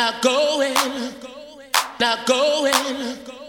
not going, not going.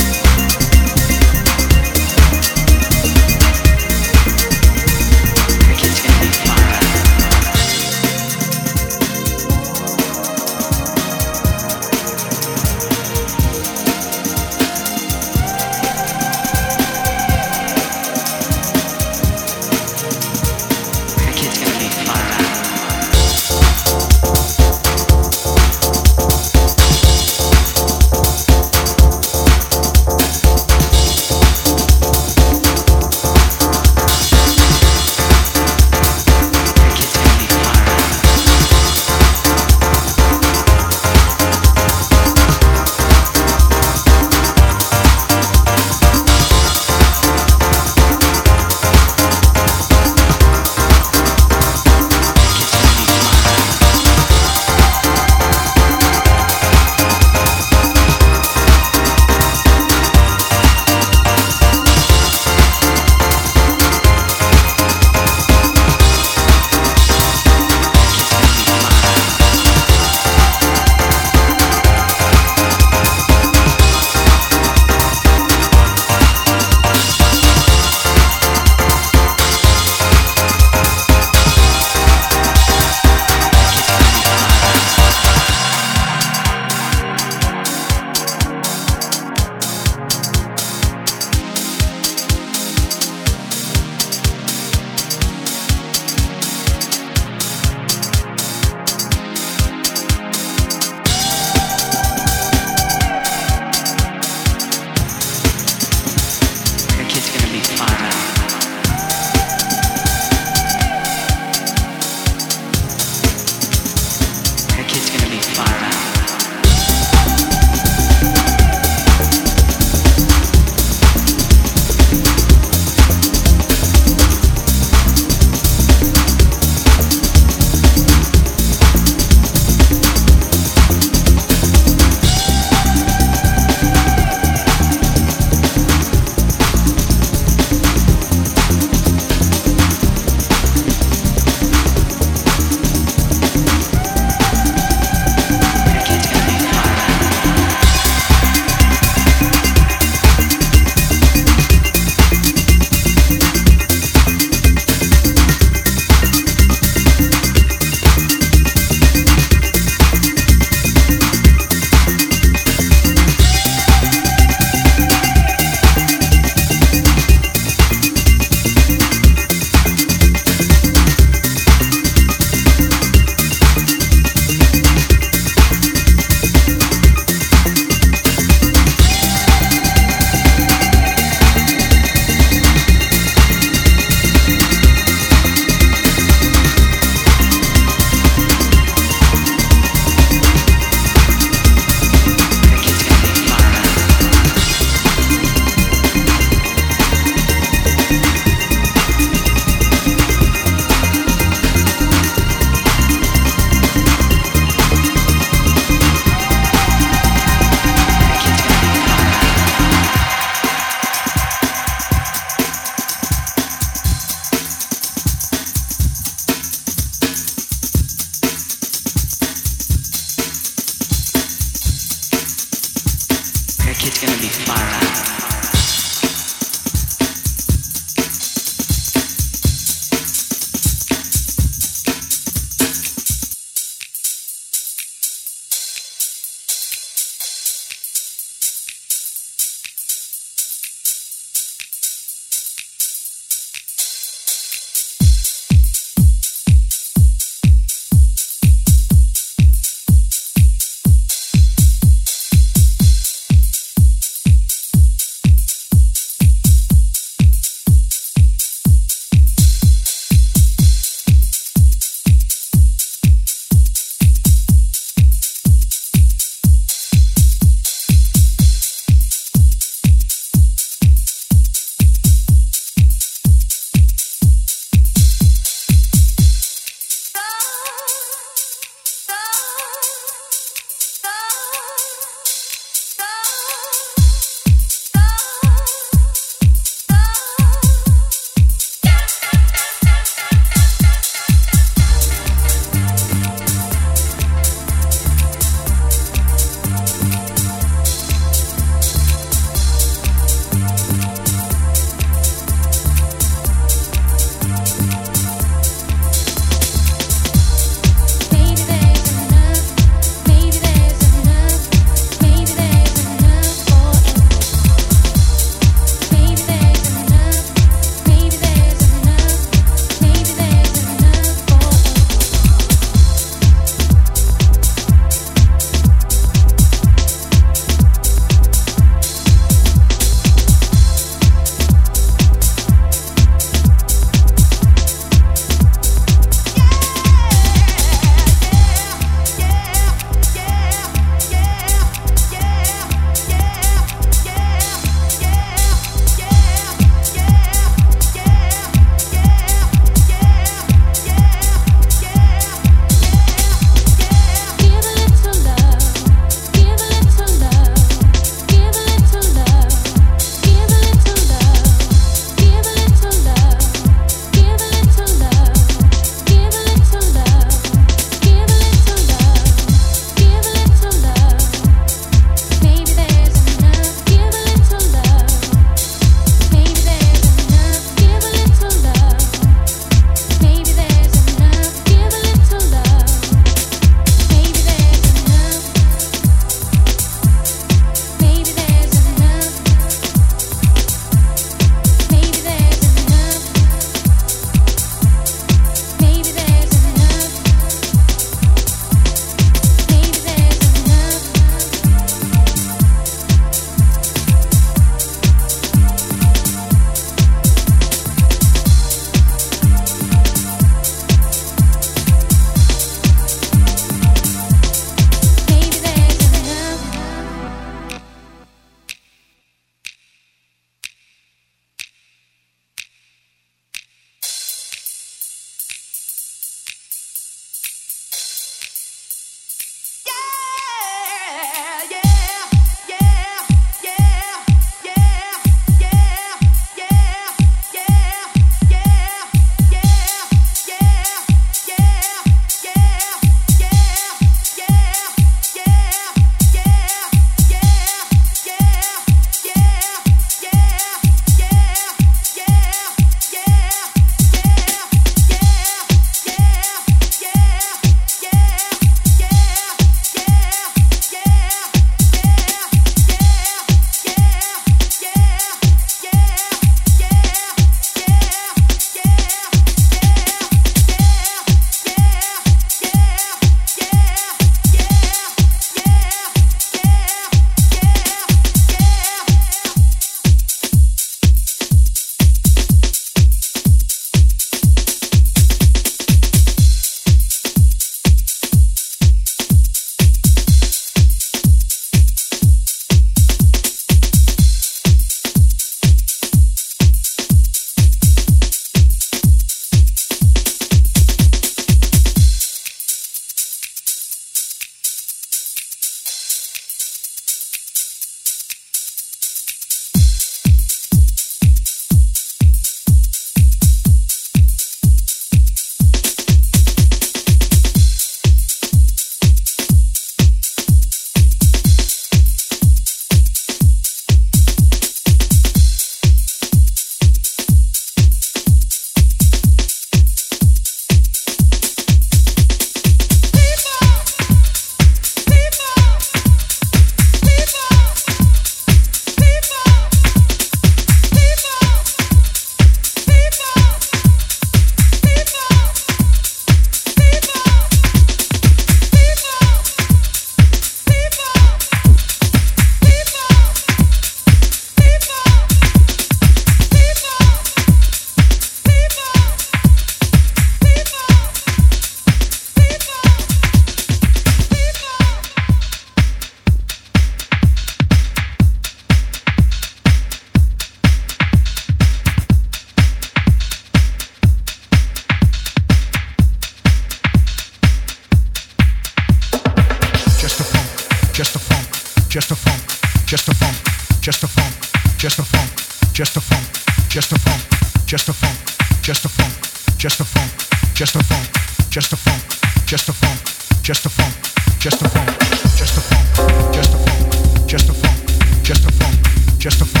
just a funk, just a funk, just a funk, just a funk, just a funk, just a funk, just a funk, just a funk, just a funk, just a funk.